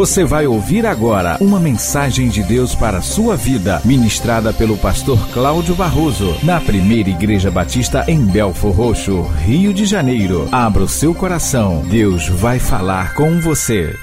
Você vai ouvir agora uma mensagem de Deus para a sua vida, ministrada pelo pastor Cláudio Barroso, na primeira Igreja Batista em Belfor Roxo, Rio de Janeiro. Abra o seu coração, Deus vai falar com você.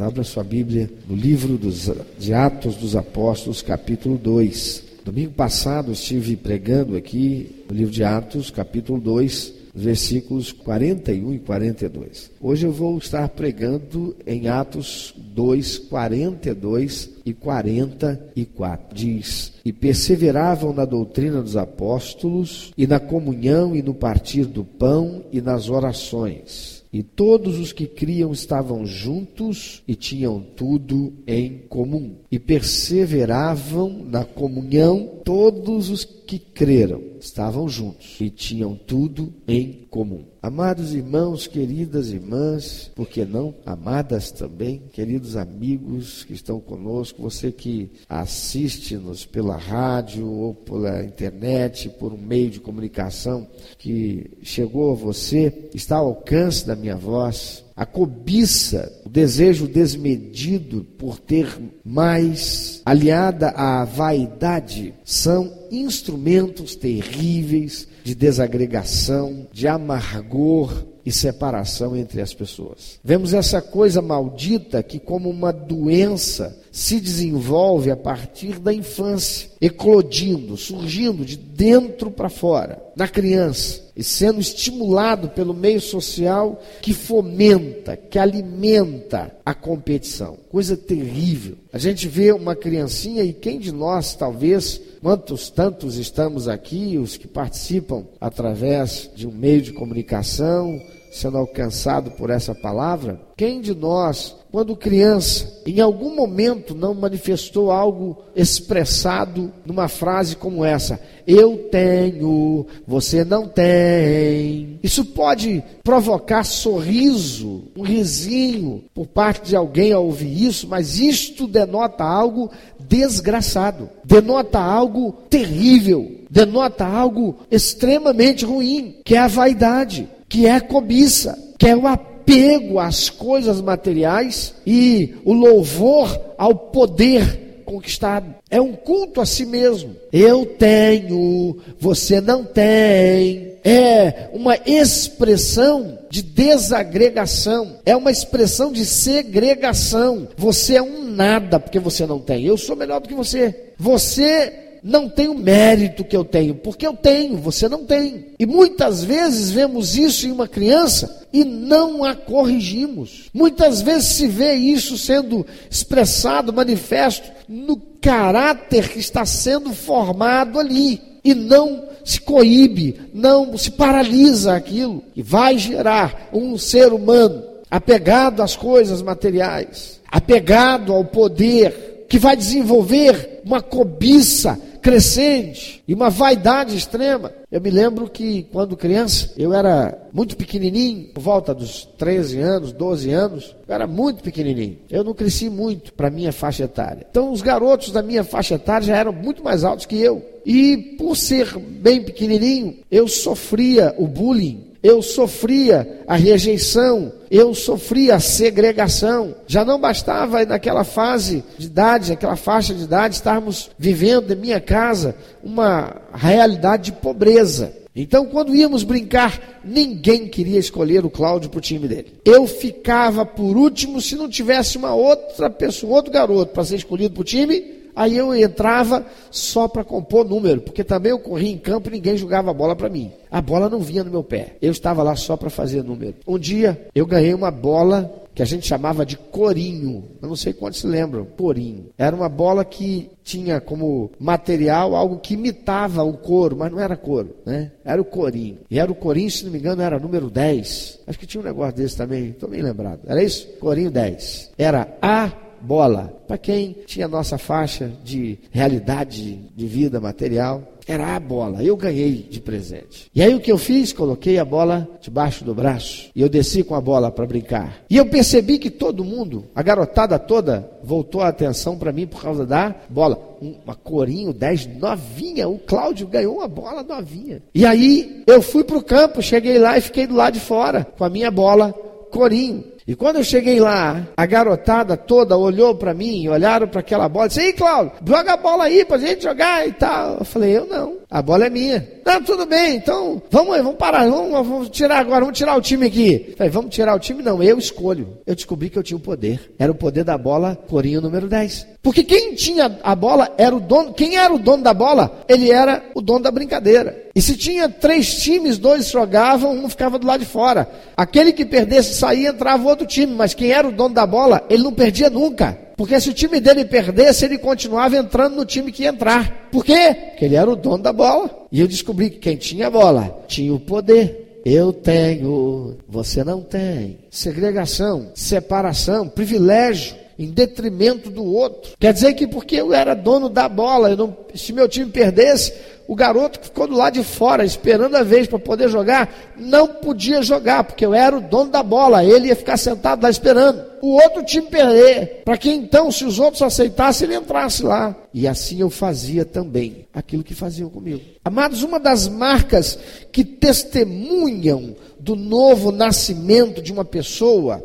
Abra sua Bíblia no livro dos, de Atos dos Apóstolos, capítulo 2. Domingo passado estive pregando aqui no livro de Atos, capítulo 2 versículos 41 e 42. Hoje eu vou estar pregando em Atos 2, 42 e 44. Diz: E perseveravam na doutrina dos apóstolos, e na comunhão, e no partir do pão, e nas orações. E todos os que criam estavam juntos e tinham tudo em comum. E perseveravam na comunhão todos os que creram estavam juntos e tinham tudo em comum. Amados irmãos, queridas irmãs, por que não? Amadas também, queridos amigos que estão conosco, você que assiste-nos pela rádio ou pela internet, por um meio de comunicação que chegou a você, está ao alcance da minha voz, a cobiça, o desejo desmedido por ter mais, aliada à vaidade, são instrumentos terríveis de desagregação, de amargor e separação entre as pessoas. Vemos essa coisa maldita que, como uma doença, se desenvolve a partir da infância, eclodindo, surgindo de dentro para fora, na criança, e sendo estimulado pelo meio social que fomenta, que alimenta a competição. Coisa terrível. A gente vê uma criancinha e quem de nós, talvez, quantos tantos estamos aqui, os que participam através de um meio de comunicação, sendo alcançado por essa palavra, quem de nós, quando criança, em algum momento não manifestou algo expressado numa frase como essa: Eu tenho, você não tem. Isso pode provocar sorriso, um risinho por parte de alguém ao ouvir isso, mas isto denota algo desgraçado, denota algo terrível, denota algo extremamente ruim, que é a vaidade que é a cobiça, que é o apego às coisas materiais e o louvor ao poder conquistado. É um culto a si mesmo. Eu tenho, você não tem. É uma expressão de desagregação, é uma expressão de segregação. Você é um nada porque você não tem. Eu sou melhor do que você. Você não tem o mérito que eu tenho, porque eu tenho, você não tem. E muitas vezes vemos isso em uma criança e não a corrigimos. Muitas vezes se vê isso sendo expressado, manifesto, no caráter que está sendo formado ali. E não se coíbe, não se paralisa aquilo, e vai gerar um ser humano apegado às coisas materiais, apegado ao poder, que vai desenvolver uma cobiça crescente e uma vaidade extrema. Eu me lembro que quando criança, eu era muito pequenininho, por volta dos 13 anos, 12 anos, eu era muito pequenininho. Eu não cresci muito para minha faixa etária. Então os garotos da minha faixa etária já eram muito mais altos que eu. E por ser bem pequenininho, eu sofria o bullying eu sofria a rejeição, eu sofria a segregação. Já não bastava naquela fase de idade, naquela faixa de idade, estarmos vivendo em minha casa uma realidade de pobreza. Então, quando íamos brincar, ninguém queria escolher o Cláudio para o time dele. Eu ficava por último se não tivesse uma outra pessoa, outro garoto para ser escolhido para o time Aí eu entrava só para compor número, porque também eu corria em campo e ninguém jogava a bola para mim. A bola não vinha no meu pé. Eu estava lá só para fazer número. Um dia eu ganhei uma bola que a gente chamava de corinho. Eu não sei quantos se lembram. Corinho. Era uma bola que tinha como material algo que imitava o couro, mas não era couro, né? Era o corinho. E era o corinho, se não me engano, era número 10. Acho que tinha um negócio desse também, estou bem lembrado. Era isso? Corinho 10. Era A bola. Para quem tinha nossa faixa de realidade de vida material, era a bola. Eu ganhei de presente. E aí o que eu fiz? Coloquei a bola debaixo do braço e eu desci com a bola para brincar. E eu percebi que todo mundo, a garotada toda, voltou a atenção para mim por causa da bola. Uma corinho 10 novinha. O Cláudio ganhou uma bola novinha. E aí eu fui para o campo, cheguei lá e fiquei do lado de fora com a minha bola corinho. E quando eu cheguei lá, a garotada toda olhou para mim, olharam para aquela bola disse: Ei, Cláudio, joga a bola aí pra gente jogar e tal. Eu falei: Eu não, a bola é minha. Não, tudo bem, então vamos vamos parar, vamos, vamos tirar agora, vamos tirar o time aqui. Eu falei: Vamos tirar o time? Não, eu escolho. Eu descobri que eu tinha o poder. Era o poder da bola, corinho número 10. Porque quem tinha a bola era o dono. Quem era o dono da bola? Ele era o dono da brincadeira. E se tinha três times, dois jogavam, um ficava do lado de fora. Aquele que perdesse saía, entrava outro time. Mas quem era o dono da bola, ele não perdia nunca. Porque se o time dele perdesse, ele continuava entrando no time que ia entrar. Por quê? Porque ele era o dono da bola. E eu descobri que quem tinha a bola tinha o poder. Eu tenho, você não tem. Segregação, separação, privilégio em detrimento do outro. Quer dizer que porque eu era dono da bola, não, se meu time perdesse, o garoto que ficou do lado de fora, esperando a vez para poder jogar, não podia jogar, porque eu era o dono da bola, ele ia ficar sentado lá esperando. O outro time perder, para que então, se os outros aceitassem, ele entrasse lá. E assim eu fazia também aquilo que faziam comigo. Amados, uma das marcas que testemunham do novo nascimento de uma pessoa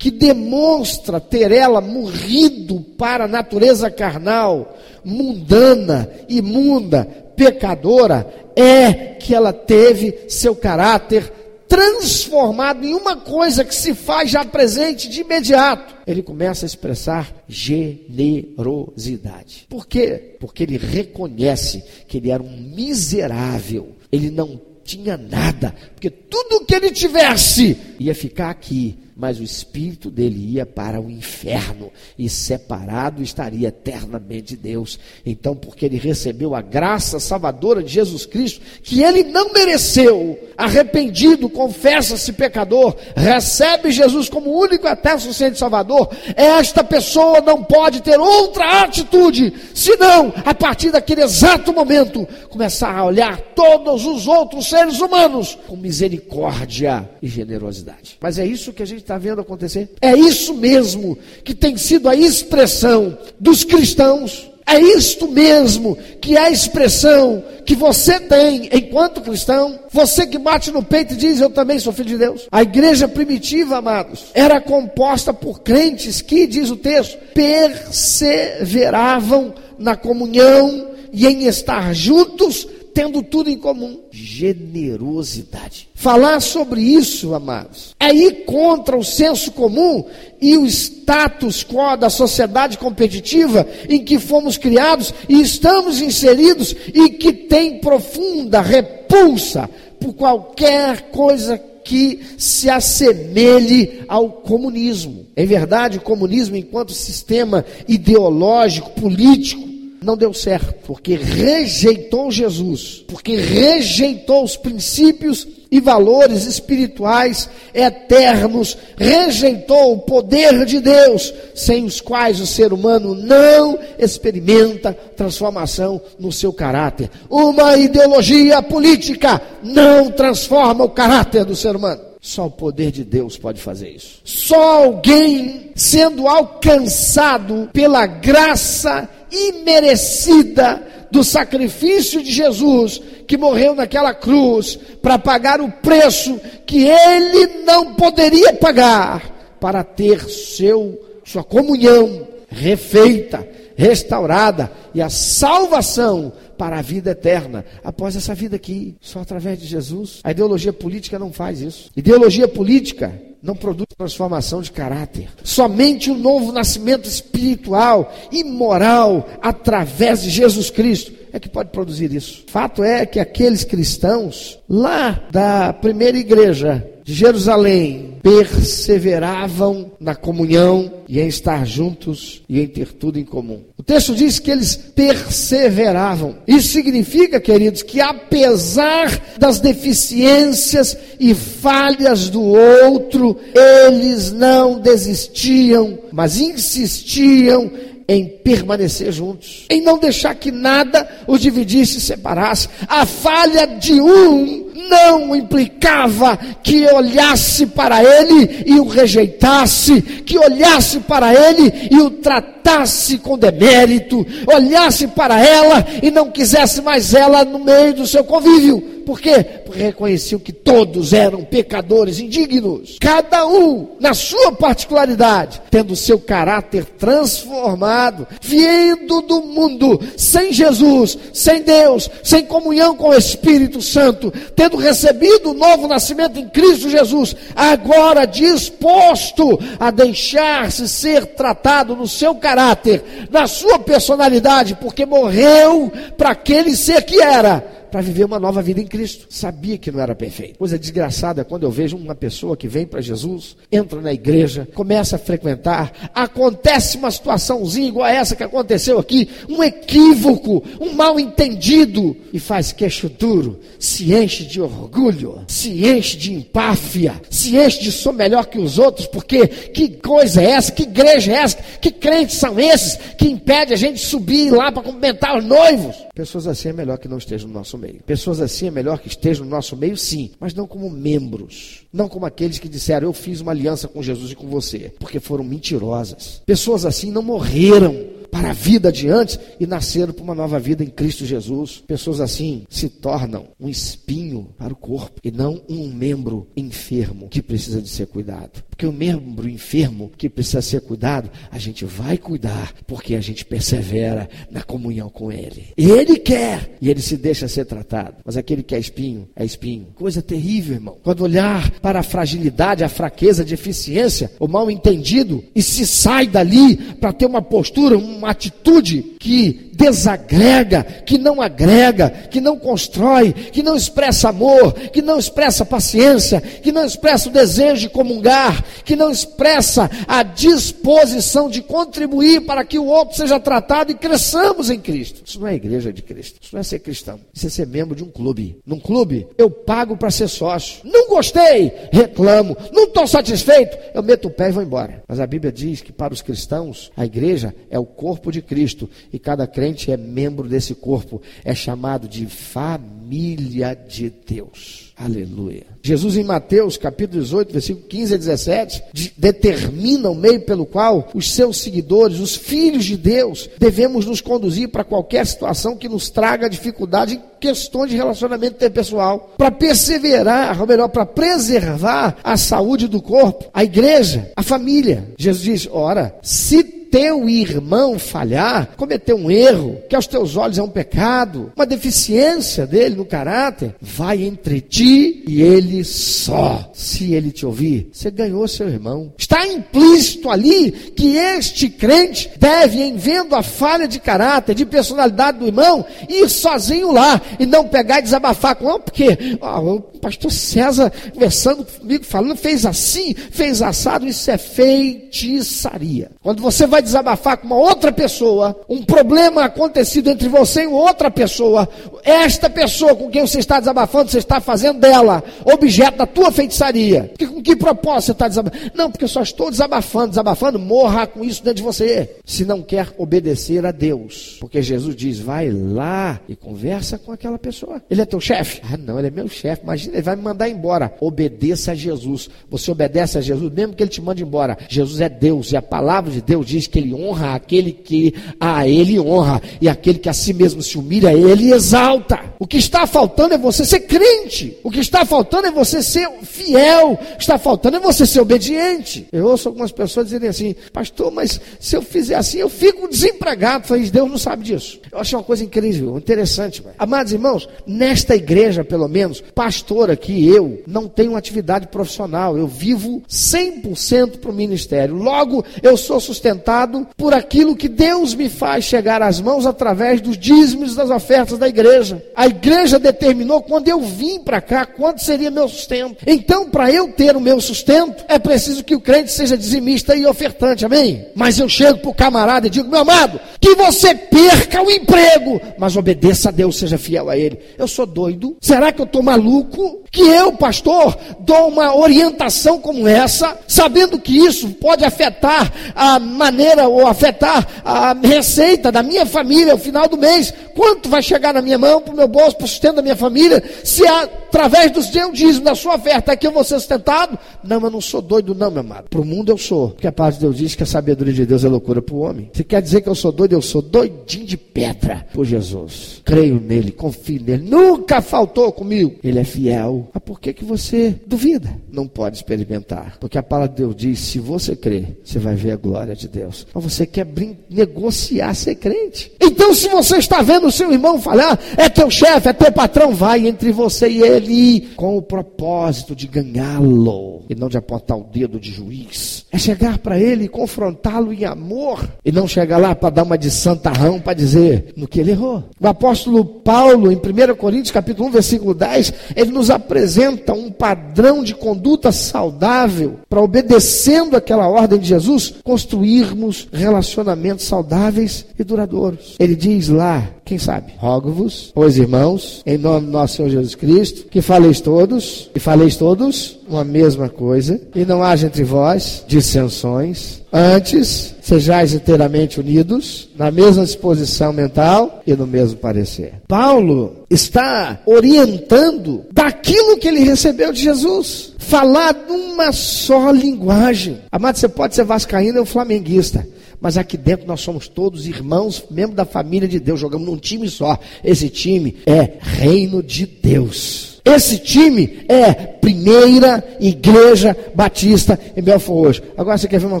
que demonstra ter ela morrido para a natureza carnal, mundana, imunda, pecadora, é que ela teve seu caráter transformado em uma coisa que se faz já presente de imediato. Ele começa a expressar generosidade. Por quê? Porque ele reconhece que ele era um miserável, ele não tinha nada, porque tudo que ele tivesse ia ficar aqui mas o espírito dele ia para o inferno e separado estaria eternamente de Deus. Então, porque ele recebeu a graça salvadora de Jesus Cristo, que ele não mereceu, arrependido, confessa-se pecador, recebe Jesus como único até suficiente Salvador, esta pessoa não pode ter outra atitude, senão, a partir daquele exato momento, começar a olhar todos os outros seres humanos com misericórdia e generosidade. Mas é isso que a gente está vendo acontecer? É isso mesmo que tem sido a expressão dos cristãos. É isto mesmo que é a expressão que você tem enquanto cristão. Você que bate no peito e diz: Eu também sou filho de Deus. A igreja primitiva, amados, era composta por crentes que, diz o texto, perseveravam na comunhão e em estar juntos tendo tudo em comum. Generosidade. Falar sobre isso, amados, é ir contra o senso comum e o status quo da sociedade competitiva em que fomos criados e estamos inseridos e que tem profunda repulsa por qualquer coisa que se assemelhe ao comunismo. Em verdade, o comunismo, enquanto sistema ideológico, político, não deu certo, porque rejeitou Jesus, porque rejeitou os princípios e valores espirituais eternos, rejeitou o poder de Deus, sem os quais o ser humano não experimenta transformação no seu caráter. Uma ideologia política não transforma o caráter do ser humano. Só o poder de Deus pode fazer isso. Só alguém sendo alcançado pela graça imerecida do sacrifício de Jesus, que morreu naquela cruz, para pagar o preço que ele não poderia pagar, para ter seu, sua comunhão refeita, restaurada e a salvação para a vida eterna após essa vida aqui, só através de Jesus. A ideologia política não faz isso. Ideologia política não produz transformação de caráter. Somente o novo nascimento espiritual e moral através de Jesus Cristo é que pode produzir isso. Fato é que aqueles cristãos lá da primeira igreja de Jerusalém perseveravam na comunhão e em estar juntos e em ter tudo em comum. O texto diz que eles perseveravam. Isso significa, queridos, que apesar das deficiências e falhas do outro, eles não desistiam, mas insistiam em permanecer juntos, em não deixar que nada os dividisse e separasse. A falha de um não implicava que olhasse para ele e o rejeitasse, que olhasse para ele e o tratasse com demérito, olhasse para ela e não quisesse mais ela no meio do seu convívio Por quê? Porque reconheciam que todos eram pecadores indignos. Cada um, na sua particularidade, tendo seu caráter transformado, vindo do mundo sem Jesus, sem Deus, sem comunhão com o Espírito Santo, tendo recebido o novo nascimento em Cristo Jesus, agora disposto a deixar-se ser tratado no seu caráter, na sua personalidade, porque morreu para aquele ser que era para viver uma nova vida em Cristo. Sabia que não era perfeito. Coisa desgraçada é quando eu vejo uma pessoa que vem para Jesus, entra na igreja, começa a frequentar, acontece uma situaçãozinha igual a essa que aconteceu aqui, um equívoco, um mal entendido, e faz queixo duro, se enche de orgulho, se enche de empáfia, se enche de sou melhor que os outros, porque que coisa é essa? Que igreja é essa? Que crentes são esses que impede a gente subir lá para cumprimentar os noivos? Pessoas assim é melhor que não estejam no nosso meio. Pessoas assim é melhor que estejam no nosso meio, sim, mas não como membros. Não como aqueles que disseram, eu fiz uma aliança com Jesus e com você, porque foram mentirosas. Pessoas assim não morreram para a vida de antes e nasceram para uma nova vida em Cristo Jesus. Pessoas assim se tornam um espinho para o corpo e não um membro enfermo que precisa de ser cuidado. Porque o membro enfermo que precisa ser cuidado, a gente vai cuidar porque a gente persevera na comunhão com Ele. Ele quer e ele se deixa ser tratado. Mas aquele que é espinho, é espinho. Coisa terrível, irmão. Quando olhar para a fragilidade, a fraqueza, a deficiência, o mal entendido e se sai dali para ter uma postura, um uma atitude que desagrega, que não agrega, que não constrói, que não expressa amor, que não expressa paciência, que não expressa o desejo de comungar, que não expressa a disposição de contribuir para que o outro seja tratado e cresçamos em Cristo. Isso não é igreja de Cristo, isso não é ser cristão, isso é ser membro de um clube. Num clube, eu pago para ser sócio. Não gostei, reclamo. Não estou satisfeito, eu meto o pé e vou embora. Mas a Bíblia diz que para os cristãos, a igreja é o corpo de Cristo e cada crente crente é membro desse corpo, é chamado de família de Deus. Aleluia. Jesus em Mateus, capítulo 18, versículo 15 a 17, de, determina o meio pelo qual os seus seguidores, os filhos de Deus, devemos nos conduzir para qualquer situação que nos traga dificuldade em questões de relacionamento interpessoal, para perseverar, ou melhor, para preservar a saúde do corpo, a igreja, a família. Jesus diz: ora, se teu irmão falhar, cometer um erro, que aos teus olhos é um pecado, uma deficiência dele no caráter, vai entre ti e ele só. Se ele te ouvir, você ganhou seu irmão. Está implícito ali que este crente deve, em vendo a falha de caráter, de personalidade do irmão, ir sozinho lá e não pegar e desabafar com ele, porque ó, o pastor César conversando comigo, falando, fez assim, fez assado, isso é feitiçaria. Quando você vai vai desabafar com uma outra pessoa, um problema acontecido entre você e outra pessoa, esta pessoa com quem você está desabafando, você está fazendo dela objeto da tua feitiçaria. Que, com que propósito você está desabafando? Não, porque eu só estou desabafando, desabafando, morra com isso dentro de você. Se não quer obedecer a Deus, porque Jesus diz, vai lá e conversa com aquela pessoa. Ele é teu chefe? Ah, não, ele é meu chefe. Imagina, ele vai me mandar embora. Obedeça a Jesus. Você obedece a Jesus, mesmo que ele te mande embora. Jesus é Deus e a palavra de Deus diz que ele honra aquele que a ele honra, e aquele que a si mesmo se humilha, ele exalta. O que está faltando é você ser crente, o que está faltando é você ser fiel, o que está faltando é você ser obediente. Eu ouço algumas pessoas dizerem assim, pastor, mas se eu fizer assim, eu fico desempregado. Falei, Deus não sabe disso. Eu achei uma coisa incrível, interessante. Véio. Amados irmãos, nesta igreja, pelo menos, pastor aqui, eu, não tenho atividade profissional, eu vivo 100% para o ministério. Logo, eu sou sustentado por aquilo que Deus me faz chegar às mãos através dos dízimos das ofertas da igreja. A igreja determinou quando eu vim para cá quanto seria meu sustento. Então, para eu ter o meu sustento, é preciso que o crente seja dizimista e ofertante, amém? Mas eu chego para o camarada e digo, meu amado, que você perca o emprego, mas obedeça a Deus, seja fiel a Ele. Eu sou doido? Será que eu estou maluco? Que eu, pastor, dou uma orientação como essa, sabendo que isso pode afetar a maneira ou afetar a receita da minha família ao final do mês. Quanto vai chegar na minha mão, para o meu bolso, para o sustento da minha família, se através do seu dízimo, da sua oferta, aqui eu vou ser sustentado? Não, eu não sou doido, não, meu amado. Para o mundo eu sou, porque a paz de Deus diz que a sabedoria de Deus é loucura para o homem. Você quer dizer que eu sou doido? doido, eu sou doidinho de pedra por Jesus. Creio nele, confio nele, nunca faltou comigo. Ele é fiel. Mas por que, que você duvida? Não pode experimentar. Porque a palavra de Deus diz: se você crer, você vai ver a glória de Deus. Mas você quer negociar ser crente. Então, se você está vendo o seu irmão falar, é teu chefe, é teu patrão, vai entre você e ele com o propósito de ganhá-lo e não de apontar o dedo de juiz. É chegar para ele e confrontá-lo em amor e não chegar lá para dar uma de santarrão para dizer no que ele errou. O apóstolo Paulo, em 1 Coríntios capítulo 1, versículo 10, ele nos apresenta um padrão de conduta saudável para obedecendo aquela ordem de Jesus, construirmos relacionamentos saudáveis e duradouros. Ele diz lá, quem sabe? Rogo-vos, pois irmãos, em nome do nosso Senhor Jesus Cristo, que faleis todos, e faleis todos uma mesma coisa, e não haja entre vós dissensões. Antes, sejais inteiramente unidos, na mesma disposição mental e no mesmo parecer. Paulo está orientando daquilo que ele recebeu de Jesus. Falar numa só linguagem. Amado, você pode ser vascaíno ou flamenguista mas aqui dentro nós somos todos irmãos, membros da família de Deus, jogamos num time só. Esse time é reino de Deus. Esse time é Primeira Igreja Batista em Belfort hoje. Agora você quer ver uma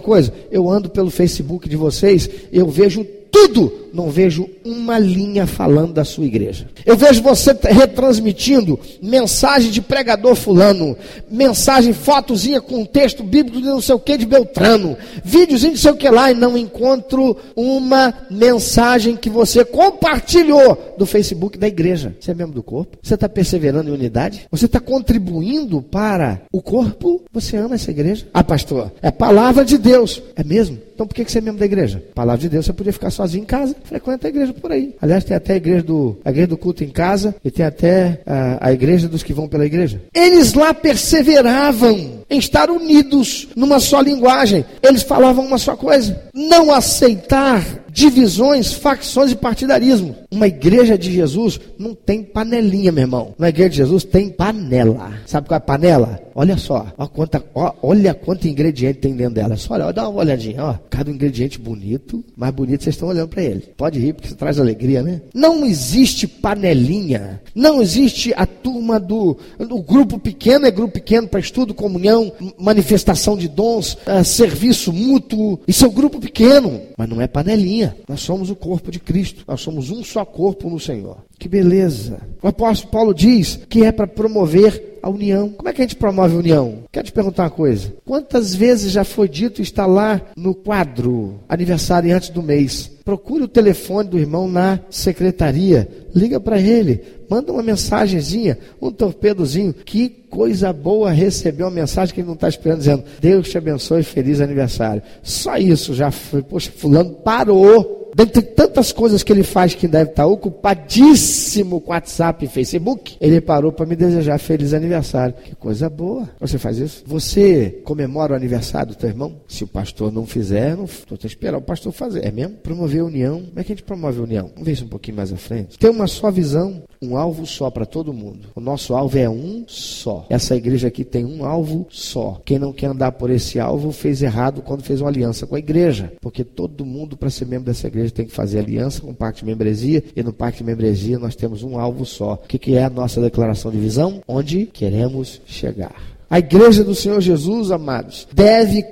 coisa? Eu ando pelo Facebook de vocês, eu vejo tudo, não vejo uma linha falando da sua igreja. Eu vejo você retransmitindo mensagem de pregador fulano, mensagem, fotozinha com texto bíblico de não sei o que de Beltrano, videozinho de sei o que lá, e não encontro uma mensagem que você compartilhou do Facebook da igreja. Você é membro do corpo? Você está perseverando em unidade? Você está contribuindo para o corpo? Você ama essa igreja? Ah, pastor, é palavra de Deus. É mesmo? Então por que você é membro da igreja? Palavra de Deus, você podia ficar sozinho em casa, frequenta a igreja por aí. Aliás, tem até a igreja do, a igreja do culto em casa e tem até a, a igreja dos que vão pela igreja. Eles lá perseveravam em estar unidos numa só linguagem. Eles falavam uma só coisa. Não aceitar divisões, facções e partidarismo. Uma igreja de Jesus não tem panelinha, meu irmão. Uma igreja de Jesus tem panela. Sabe qual é a panela? Olha só, ó, quanta, ó, olha quanto ingrediente tem dentro dela. Só olha, dá uma olhadinha, ó. Cada ingrediente bonito, mais bonito vocês estão olhando para ele. Pode rir porque isso traz alegria, né? Não existe panelinha. Não existe a turma do, do grupo pequeno é grupo pequeno para estudo, comunhão, manifestação de dons, uh, serviço mútuo. Isso é um grupo pequeno, mas não é panelinha. Nós somos o corpo de Cristo. Nós somos um só corpo no Senhor. Que beleza. O apóstolo Paulo diz que é para promover a união. Como é que a gente promove a união? Quero te perguntar uma coisa. Quantas vezes já foi dito está lá no quadro aniversário antes do mês? Procure o telefone do irmão na secretaria. Liga para ele. Manda uma mensagenzinha, um torpedozinho. Que coisa boa receber uma mensagem que ele não está esperando, dizendo: Deus te abençoe, feliz aniversário. Só isso já foi. Poxa, Fulano parou dentre tantas coisas que ele faz que deve estar ocupadíssimo com WhatsApp e Facebook, ele parou para me desejar feliz aniversário. Que coisa boa. Você faz isso? Você comemora o aniversário do teu irmão? Se o pastor não fizer, não estou a esperar o pastor fazer. É mesmo? Promover a união. Como é que a gente promove a união? Vamos ver isso um pouquinho mais à frente. Ter uma só visão, um alvo só para todo mundo. O nosso alvo é um só. Essa igreja aqui tem um alvo só. Quem não quer andar por esse alvo fez errado quando fez uma aliança com a igreja. Porque todo mundo, para ser membro dessa igreja, tem que fazer aliança com o pacto de membresia, e no pacto de membresia nós temos um alvo só. O que, que é a nossa declaração de visão? Onde queremos chegar. A igreja do Senhor Jesus, amados, deve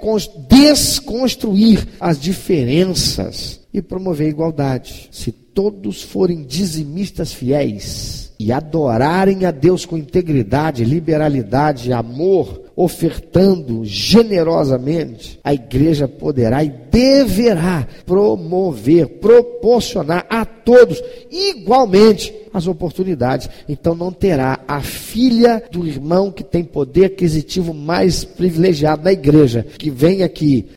desconstruir as diferenças e promover a igualdade. Se todos forem dizimistas fiéis e adorarem a Deus com integridade, liberalidade, amor, ofertando generosamente, a igreja poderá e deverá promover, proporcionar a todos igualmente as oportunidades. Então não terá a filha do irmão que tem poder aquisitivo mais privilegiado na igreja, que vem aqui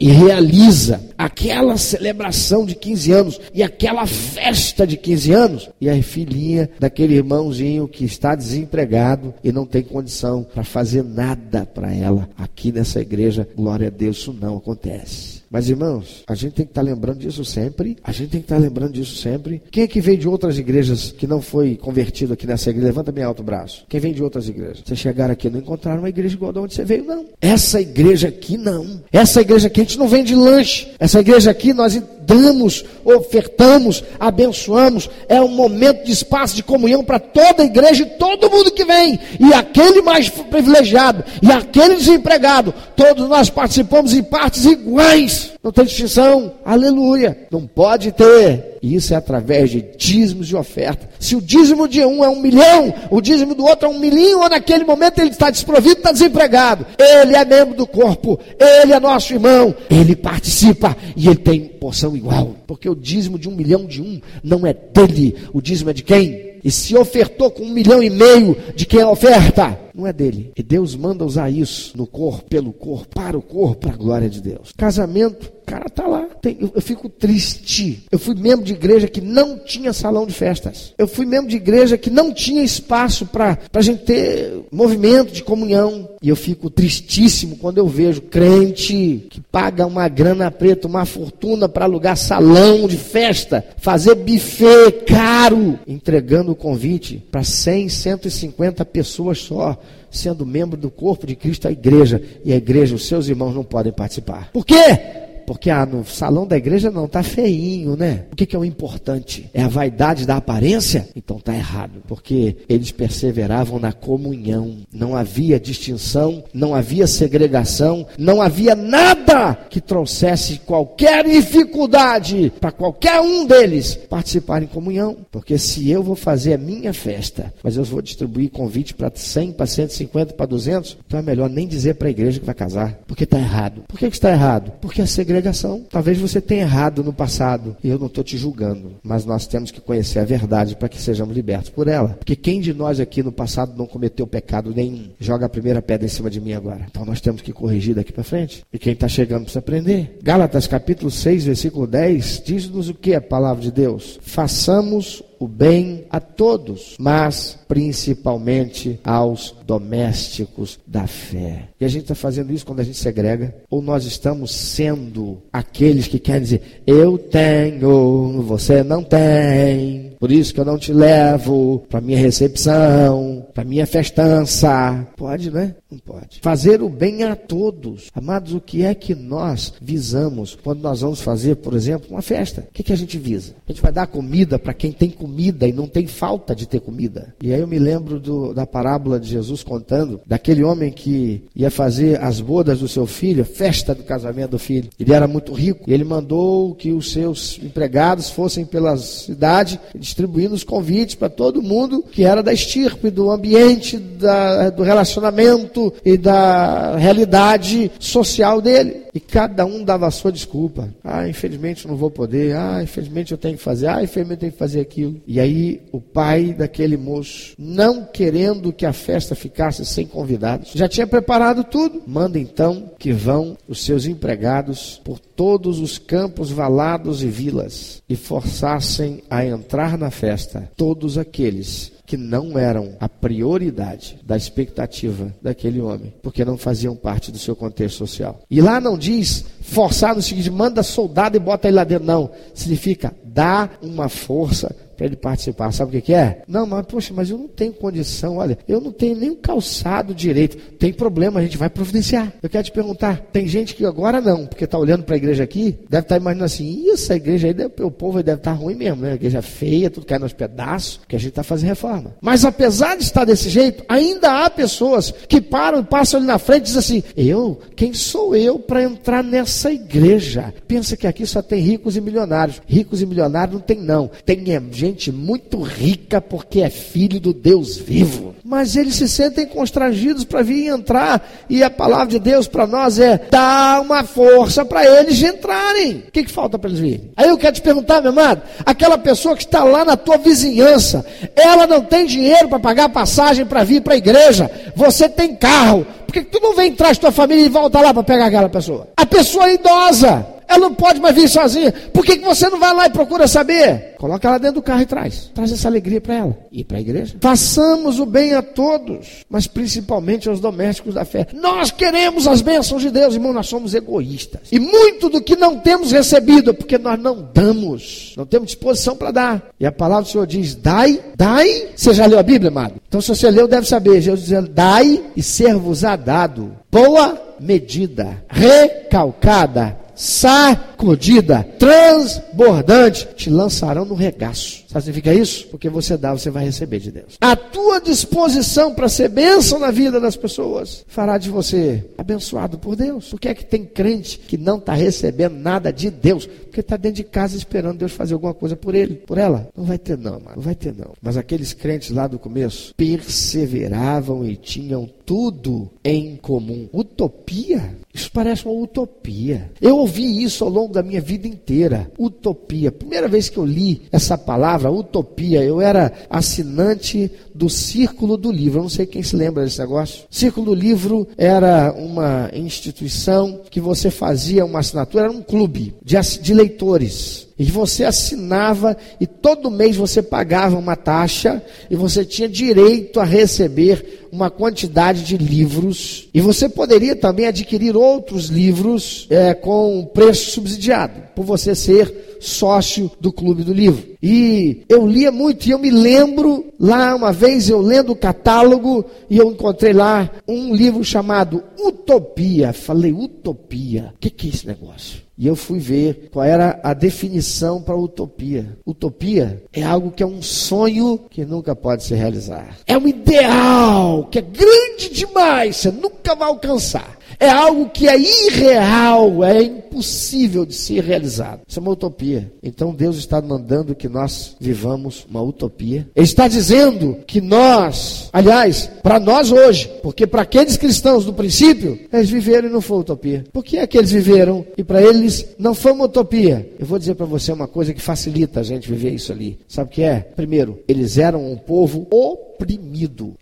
e realiza aquela celebração de 15 anos e aquela festa de 15 anos, e a filhinha daquele irmãozinho que está desempregado e não tem condição para fazer nada para ela aqui nessa igreja, glória a Deus, isso não acontece. Mas irmãos, a gente tem que estar tá lembrando disso sempre. A gente tem que estar tá lembrando disso sempre. Quem é que veio de outras igrejas que não foi convertido aqui nessa igreja? Levanta bem alto o braço. Quem vem de outras igrejas? Você chegaram aqui não encontraram uma igreja igual de onde você veio, não. Essa igreja aqui não. Essa igreja aqui a gente não vende lanche. Essa igreja aqui nós damos, ofertamos, abençoamos. É um momento de espaço de comunhão para toda a igreja e todo mundo que vem. E aquele mais privilegiado e aquele desempregado, todos nós participamos em partes iguais. Não tem distinção. Aleluia. Não pode ter. E isso é através de dízimos e oferta. Se o dízimo de um é um milhão, o dízimo do outro é um milhão, ou naquele momento ele está desprovido, está desempregado. Ele é membro do corpo, ele é nosso irmão, ele participa e ele tem porção igual. Porque o dízimo de um milhão de um não é dele, o dízimo é de quem? E se ofertou com um milhão e meio de quem oferta, não é dele. E Deus manda usar isso no corpo, pelo corpo, para o corpo, para a glória de Deus. Casamento, cara tá lá. Tem, eu, eu, fico triste. Eu fui membro de igreja que não tinha salão de festas. Eu fui membro de igreja que não tinha espaço para a gente ter movimento de comunhão. E eu fico tristíssimo quando eu vejo crente que paga uma grana preta, uma fortuna para alugar salão de festa, fazer buffet caro, entregando o convite para 100, 150 pessoas só sendo membro do corpo de Cristo, a igreja, e a igreja, os seus irmãos não podem participar. Por quê? Porque ah, no salão da igreja não, tá feinho, né? O que, que é o importante? É a vaidade da aparência? Então tá errado. Porque eles perseveravam na comunhão. Não havia distinção, não havia segregação, não havia nada que trouxesse qualquer dificuldade para qualquer um deles participar em comunhão. Porque se eu vou fazer a minha festa, mas eu vou distribuir convite para 100, para 150, para 200, então é melhor nem dizer para a igreja que vai casar. Porque está errado. Por que, que está errado? Porque a segregação pregação. Talvez você tenha errado no passado e eu não estou te julgando, mas nós temos que conhecer a verdade para que sejamos libertos por ela. Porque quem de nós aqui no passado não cometeu pecado nenhum? Joga a primeira pedra em cima de mim agora. Então nós temos que corrigir daqui para frente. E quem está chegando precisa aprender. Gálatas capítulo 6, versículo 10, diz-nos o que a palavra de Deus? Façamos o bem a todos, mas principalmente aos domésticos da fé. E a gente está fazendo isso quando a gente segrega? Ou nós estamos sendo aqueles que querem dizer, eu tenho, você não tem, por isso que eu não te levo para minha recepção, para minha festança. Pode, né? Não pode. Fazer o bem a todos. Amados, o que é que nós visamos quando nós vamos fazer, por exemplo, uma festa? O que, é que a gente visa? A gente vai dar comida para quem tem comida e não tem falta de ter comida. E aí eu me lembro do, da parábola de Jesus contando daquele homem que ia fazer as bodas do seu filho, festa do casamento do filho. Ele era muito rico e ele mandou que os seus empregados fossem pela cidade distribuindo os convites para todo mundo que era da estirpe, do ambiente, da, do relacionamento e da realidade social dele. E cada um dava a sua desculpa. Ah, infelizmente não vou poder. Ah, infelizmente eu tenho que fazer. Ah, infelizmente eu tenho que fazer aquilo. E aí o pai daquele moço, não querendo que a festa ficasse sem convidados, já tinha preparado tudo. Manda então que vão os seus empregados por todos os campos valados e vilas e forçassem a entrar na festa todos aqueles que não eram a prioridade da expectativa daquele homem, porque não faziam parte do seu contexto social. E lá não diz forçar no seguinte, manda soldado e bota ele lá dentro, não. Significa dar uma força ele participar. Sabe o que, que, é? Não, mas poxa, mas eu não tenho condição. Olha, eu não tenho nem um calçado direito. Tem problema, a gente vai providenciar. Eu quero te perguntar: tem gente que agora não, porque está olhando para a igreja aqui, deve estar tá imaginando assim: essa igreja aí, deve, o povo deve estar tá ruim mesmo, né? A igreja feia, tudo cai nos pedaços, que a gente está fazendo reforma. Mas apesar de estar desse jeito, ainda há pessoas que param passam ali na frente e dizem assim: eu, quem sou eu para entrar nessa igreja? Pensa que aqui só tem ricos e milionários. Ricos e milionários não tem, não. Tem gente gente muito rica porque é filho do Deus vivo. Mas eles se sentem constrangidos para vir entrar. E a palavra de Deus para nós é dar uma força para eles entrarem. O que, que falta para eles virem? Aí eu quero te perguntar, meu amado: aquela pessoa que está lá na tua vizinhança, ela não tem dinheiro para pagar passagem para vir para a igreja. Você tem carro. Por que, que tu não vem atrás tua família e volta lá para pegar aquela pessoa? A pessoa idosa. Ela não pode mais vir sozinha. Por que, que você não vai lá e procura saber? Coloca ela dentro do carro e traz. Traz essa alegria para ela. E para a igreja. Façamos o bem a todos, mas principalmente aos domésticos da fé. Nós queremos as bênçãos de Deus, irmão. Nós somos egoístas. E muito do que não temos recebido é porque nós não damos. Não temos disposição para dar. E a palavra do Senhor diz: dai, dai. Você já leu a Bíblia, amado? Então, se você leu, deve saber. Jesus dizendo: dai e ser-vos-á dado. Boa medida, recalcada, sacudida, transbordante, te lançarão no regaço. Sabe o que significa isso? Porque você dá, você vai receber de Deus. A tua disposição para ser bênção na vida das pessoas fará de você abençoado por Deus. Por que é que tem crente que não está recebendo nada de Deus? Porque está dentro de casa esperando Deus fazer alguma coisa por ele, por ela. Não vai ter não, mano. não vai ter não. Mas aqueles crentes lá do começo perseveravam e tinham tudo em comum. Utopia? Isso parece uma utopia. Eu ouvi isso ao longo da minha vida inteira. Utopia. Primeira vez que eu li essa palavra, utopia, eu era assinante do Círculo do Livro. Eu não sei quem se lembra desse negócio. Círculo do Livro era uma instituição que você fazia uma assinatura, era um clube de, de leitores. E você assinava e todo mês você pagava uma taxa e você tinha direito a receber uma quantidade de livros. E você poderia também adquirir outros livros é, com preço subsidiado, por você ser sócio do Clube do Livro. E eu lia muito, e eu me lembro, lá uma vez eu lendo o catálogo, e eu encontrei lá um livro chamado Utopia. Falei, Utopia? O que, que é esse negócio? E eu fui ver qual era a definição para utopia. Utopia é algo que é um sonho que nunca pode se realizar. É um ideal que é grande demais, você nunca vai alcançar é algo que é irreal, é impossível de ser realizado. Isso é uma utopia. Então Deus está mandando que nós vivamos uma utopia. Ele está dizendo que nós, aliás, para nós hoje, porque para aqueles cristãos do princípio, eles viveram e não foi utopia. Por que é que eles viveram e para eles não foi uma utopia? Eu vou dizer para você uma coisa que facilita a gente viver isso ali. Sabe o que é? Primeiro, eles eram um povo oprimido.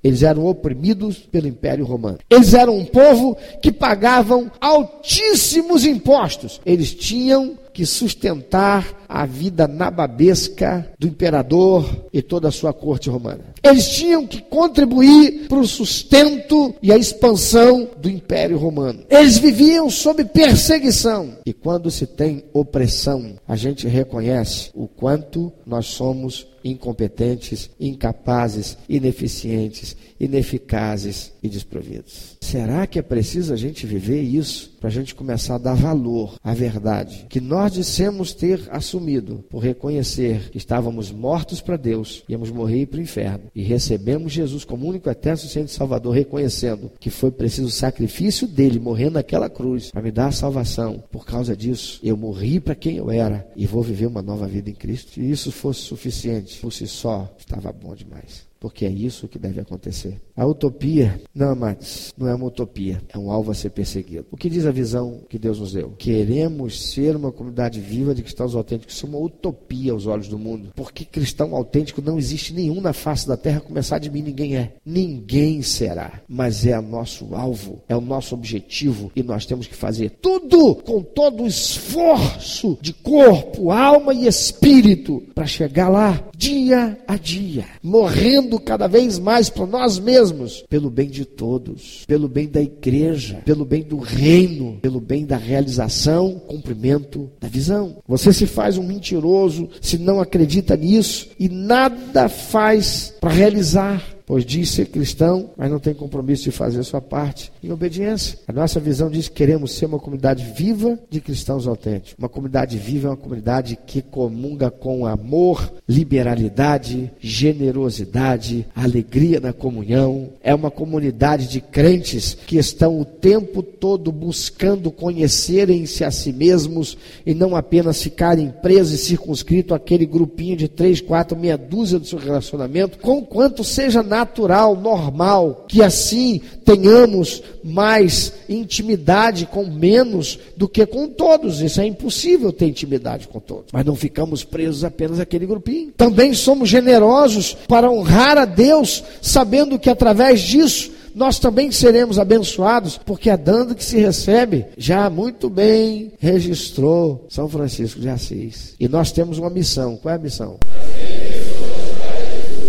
Eles eram oprimidos pelo Império Romano. Eles eram um povo que pagavam altíssimos impostos. Eles tinham que sustentar a vida nababesca do imperador e toda a sua corte romana. Eles tinham que contribuir para o sustento e a expansão do Império Romano. Eles viviam sob perseguição. E quando se tem opressão, a gente reconhece o quanto nós somos incompetentes, incapazes, ineficientes, ineficazes e desprovidos. Será que é preciso a gente viver isso para a gente começar a dar valor à verdade que nós dissemos ter assumido por reconhecer que estávamos mortos para Deus, íamos morrer para o inferno e recebemos Jesus como único eterno suficiente Salvador, reconhecendo que foi preciso o sacrifício dele morrendo naquela cruz para me dar a salvação. Por causa disso, eu morri para quem eu era e vou viver uma nova vida em Cristo. Se isso fosse suficiente por si só, estava bom demais porque é isso que deve acontecer. A utopia, não, amados, não é uma utopia, é um alvo a ser perseguido. O que diz a visão que Deus nos deu? Queremos ser uma comunidade viva de cristãos autênticos. Isso é uma utopia aos olhos do mundo, porque cristão autêntico não existe nenhum na face da terra, começar de mim ninguém é. Ninguém será, mas é nosso alvo, é o nosso objetivo e nós temos que fazer tudo com todo o esforço de corpo, alma e espírito para chegar lá dia a dia, morrendo cada vez mais para nós mesmos, pelo bem de todos, pelo bem da igreja, pelo bem do reino, pelo bem da realização, cumprimento da visão. Você se faz um mentiroso se não acredita nisso e nada faz para realizar pois diz ser cristão, mas não tem compromisso de fazer a sua parte em obediência. A nossa visão diz que queremos ser uma comunidade viva de cristãos autênticos. Uma comunidade viva é uma comunidade que comunga com amor, liberalidade, generosidade, alegria na comunhão. É uma comunidade de crentes que estão o tempo todo buscando conhecerem-se a si mesmos e não apenas ficarem presos e circunscritos àquele grupinho de três, quatro, meia dúzia do seu relacionamento, com quanto seja nada natural, normal, que assim tenhamos mais intimidade com menos do que com todos. Isso é impossível ter intimidade com todos. Mas não ficamos presos apenas àquele grupinho. Também somos generosos para honrar a Deus, sabendo que através disso nós também seremos abençoados, porque é dando que se recebe. Já muito bem registrou São Francisco de Assis. E nós temos uma missão. Qual é a missão?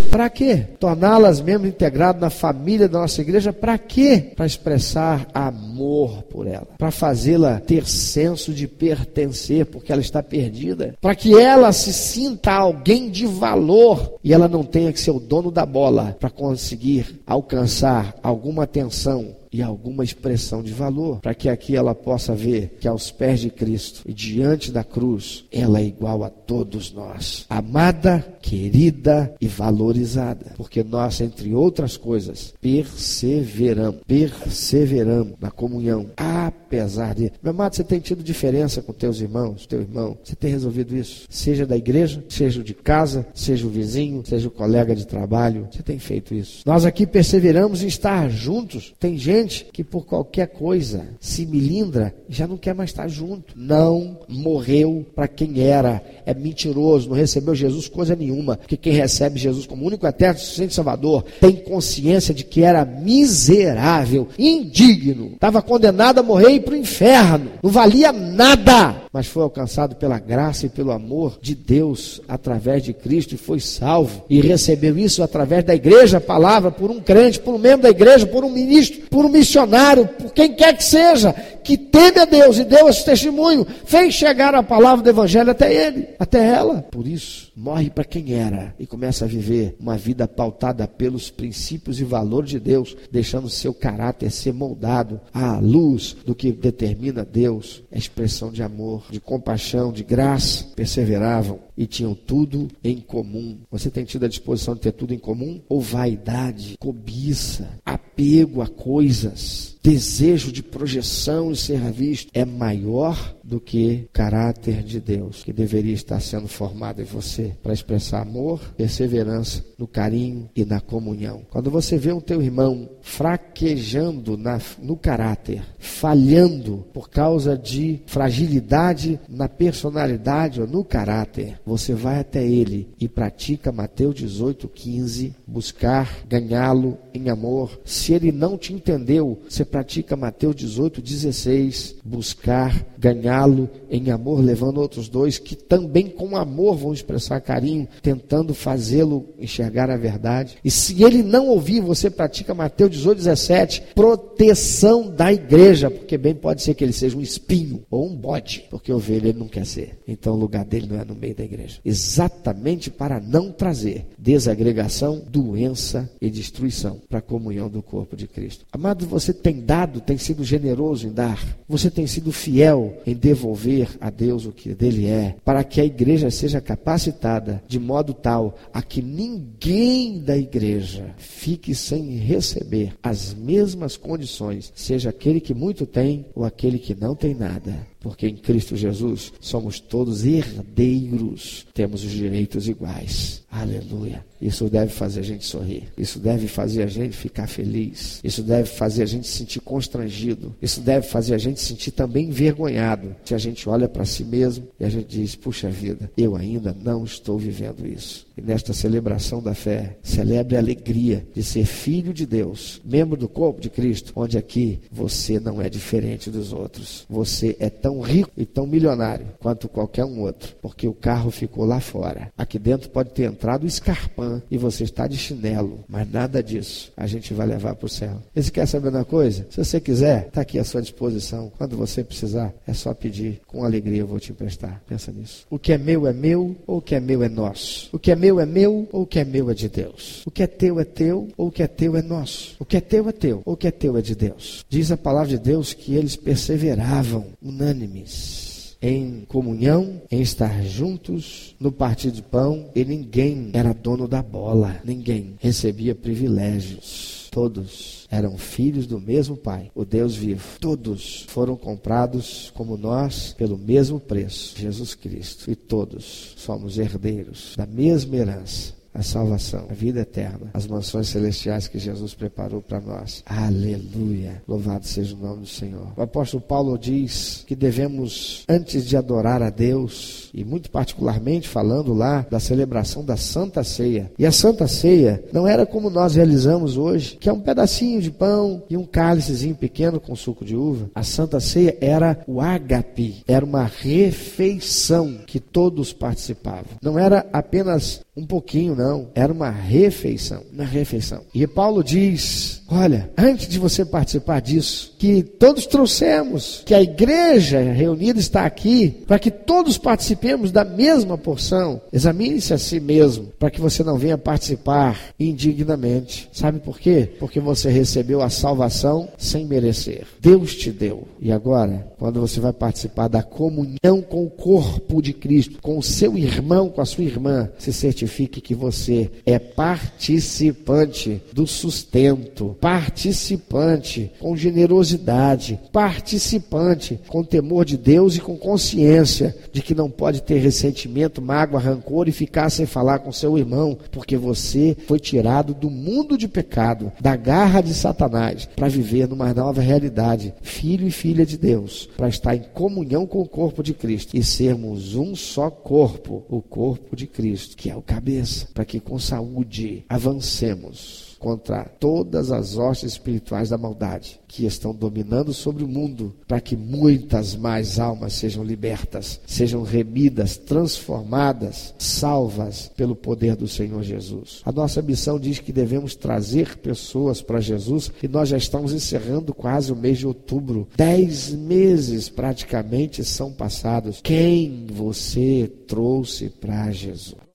Para quê? Torná-las membros integrados na família da nossa igreja, para quê? Para expressar amor por ela, para fazê-la ter senso de pertencer, porque ela está perdida, para que ela se sinta alguém de valor e ela não tenha que ser o dono da bola para conseguir alcançar alguma atenção e alguma expressão de valor, para que aqui ela possa ver que aos pés de Cristo e diante da cruz, ela é igual a todos nós, amada, querida e valorizada, porque nós, entre outras coisas, perseveramos, perseveramos na comunhão, apesar de. Meu amado, você tem tido diferença com teus irmãos, teu irmão, você tem resolvido isso, seja da igreja, seja de casa, seja o vizinho, seja o colega de trabalho, você tem feito isso. Nós aqui perseveramos em estar juntos. Tem gente que por qualquer coisa se milindra já não quer mais estar junto. Não morreu para quem era. É mentiroso, não recebeu Jesus coisa nenhuma. Porque quem recebe Jesus como único eterno suficiente Salvador tem consciência de que era miserável, indigno, estava condenado a morrer para o inferno. Não valia nada mas foi alcançado pela graça e pelo amor de Deus através de Cristo e foi salvo. E recebeu isso através da igreja, a palavra, por um crente, por um membro da igreja, por um ministro, por um missionário, por quem quer que seja, que teme a Deus e deu esse testemunho, fez chegar a palavra do Evangelho até ele, até ela. Por isso, morre para quem era e começa a viver uma vida pautada pelos princípios e valores de Deus, deixando seu caráter ser moldado à luz do que determina Deus, a expressão de amor, de compaixão, de graça, perseveravam e tinham tudo em comum. Você tem tido a disposição de ter tudo em comum? Ou vaidade, cobiça, apego a coisas, desejo de projeção e ser visto é maior do que caráter de Deus, que deveria estar sendo formado em você para expressar amor, perseverança no carinho e na comunhão. Quando você vê um teu irmão fraquejando na, no caráter, falhando por causa de fragilidade na personalidade ou no caráter, você vai até ele e pratica Mateus 18:15, buscar ganhá-lo em amor. Se ele não te entendeu, você pratica Mateus 18:16, buscar ganhá-lo lo em amor, levando outros dois que também com amor vão expressar carinho, tentando fazê-lo enxergar a verdade. E se ele não ouvir, você pratica Mateus 18, 17, proteção da igreja, porque bem pode ser que ele seja um espinho ou um bode, porque ovelha ele não quer ser. Então o lugar dele não é no meio da igreja. Exatamente para não trazer desagregação, doença e destruição para a comunhão do corpo de Cristo. Amado, você tem dado, tem sido generoso em dar, você tem sido fiel em devolver a Deus o que dele é, para que a igreja seja capacitada de modo tal a que ninguém da igreja fique sem receber as mesmas condições, seja aquele que muito tem ou aquele que não tem nada porque em Cristo Jesus somos todos herdeiros, temos os direitos iguais. Aleluia. Isso deve fazer a gente sorrir. Isso deve fazer a gente ficar feliz. Isso deve fazer a gente se sentir constrangido. Isso deve fazer a gente se sentir também envergonhado. Se a gente olha para si mesmo e a gente diz: puxa vida, eu ainda não estou vivendo isso. E nesta celebração da fé, celebre a alegria de ser filho de Deus, membro do corpo de Cristo, onde aqui você não é diferente dos outros. Você é tão tão rico e tão milionário quanto qualquer um outro, porque o carro ficou lá fora. Aqui dentro pode ter entrado o escarpão e você está de chinelo, mas nada disso a gente vai levar para o céu. Você quer saber uma coisa? Se você quiser, está aqui à sua disposição. Quando você precisar, é só pedir. Com alegria eu vou te emprestar. Pensa nisso. O que é meu é meu ou o que é meu é nosso? O que é meu é meu ou o que é meu é de Deus? O que é teu é teu ou o que é teu é nosso? O que é teu é teu ou o que é teu é de Deus? Diz a palavra de Deus que eles perseveravam unânimes unânimes em comunhão, em estar juntos no partir de pão, e ninguém era dono da bola, ninguém recebia privilégios. Todos eram filhos do mesmo Pai, o Deus vivo. Todos foram comprados como nós pelo mesmo preço, Jesus Cristo. E todos somos herdeiros da mesma herança a salvação, a vida eterna, as mansões celestiais que Jesus preparou para nós. Aleluia! Louvado seja o nome do Senhor. O apóstolo Paulo diz que devemos, antes de adorar a Deus, e muito particularmente falando lá da celebração da Santa Ceia. E a Santa Ceia não era como nós realizamos hoje, que é um pedacinho de pão e um cálicezinho pequeno com suco de uva. A Santa Ceia era o ágape, era uma refeição que todos participavam. Não era apenas um pouquinho, não. Era uma refeição. Uma refeição. E Paulo diz: olha, antes de você participar disso, que todos trouxemos, que a igreja reunida está aqui, para que todos participem participemos da mesma porção. Examine-se a si mesmo, para que você não venha participar indignamente. Sabe por quê? Porque você recebeu a salvação sem merecer. Deus te deu. E agora, quando você vai participar da comunhão com o corpo de Cristo, com o seu irmão, com a sua irmã, se certifique que você é participante do sustento, participante com generosidade, participante com temor de Deus e com consciência de que não pode ter ressentimento, mágoa, rancor e ficar sem falar com seu irmão, porque você foi tirado do mundo de pecado, da garra de Satanás, para viver numa nova realidade, filho e filha de Deus, para estar em comunhão com o corpo de Cristo e sermos um só corpo, o corpo de Cristo, que é o cabeça, para que com saúde avancemos contra todas as hostes espirituais da maldade que estão dominando sobre o mundo, para que muitas mais almas sejam libertas, sejam remidas, transformadas, salvas pelo poder do Senhor Jesus. A nossa missão diz que devemos trazer pessoas para Jesus e nós já estamos encerrando quase o mês de outubro. Dez meses praticamente são passados. Quem você trouxe para Jesus?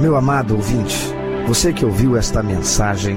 Meu amado ouvinte, você que ouviu esta mensagem,